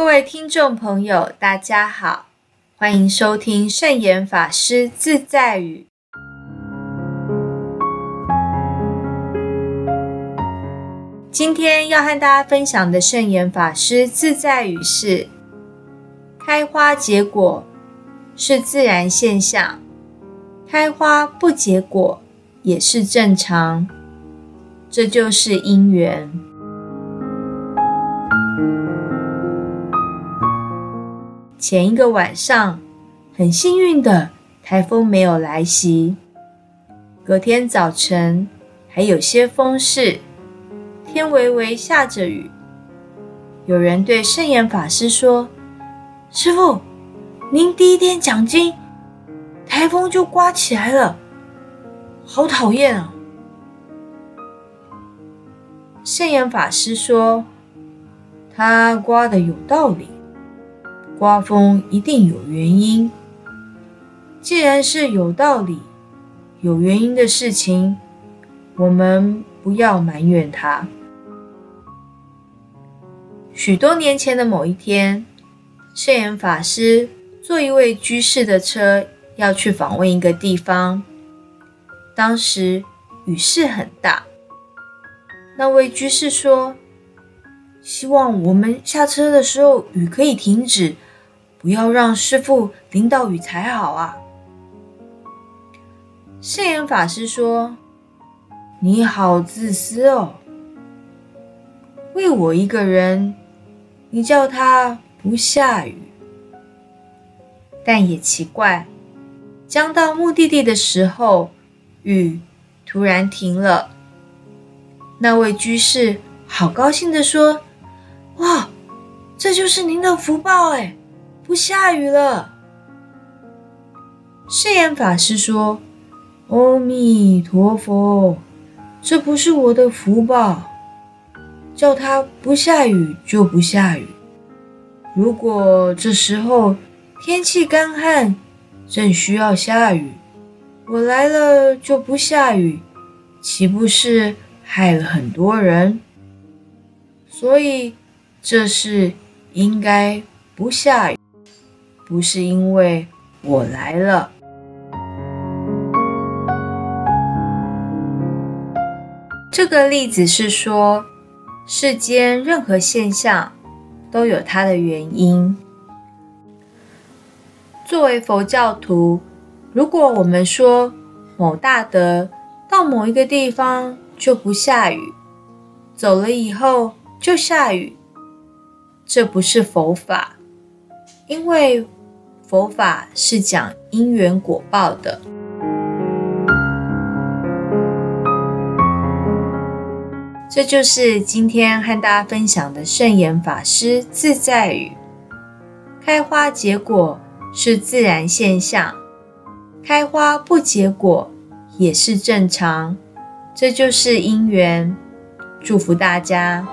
各位听众朋友，大家好，欢迎收听圣严法师自在语。今天要和大家分享的圣严法师自在语是：开花结果是自然现象，开花不结果也是正常，这就是因缘。前一个晚上，很幸运的台风没有来袭，隔天早晨还有些风势。天微微下着雨，有人对圣严法师说：“师傅，您第一天讲经，台风就刮起来了，好讨厌啊！”圣严法师说：“他刮的有道理，刮风一定有原因。既然是有道理、有原因的事情，我们不要埋怨他。”许多年前的某一天，圣严法师坐一位居士的车，要去访问一个地方。当时雨势很大，那位居士说：“希望我们下车的时候雨可以停止，不要让师傅淋到雨才好啊。”圣严法师说：“你好自私哦，为我一个人。”你叫它不下雨，但也奇怪，将到目的地的时候，雨突然停了。那位居士好高兴的说：“哇，这就是您的福报哎，不下雨了。”誓言法师说：“阿弥陀佛，这不是我的福报。”叫它不下雨就不下雨。如果这时候天气干旱，正需要下雨，我来了就不下雨，岂不是害了很多人？所以这是应该不下雨，不是因为我来了。这个例子是说。世间任何现象都有它的原因。作为佛教徒，如果我们说某大德到某一个地方就不下雨，走了以后就下雨，这不是佛法，因为佛法是讲因缘果报的。这就是今天和大家分享的圣严法师自在语：开花结果是自然现象，开花不结果也是正常，这就是因缘。祝福大家。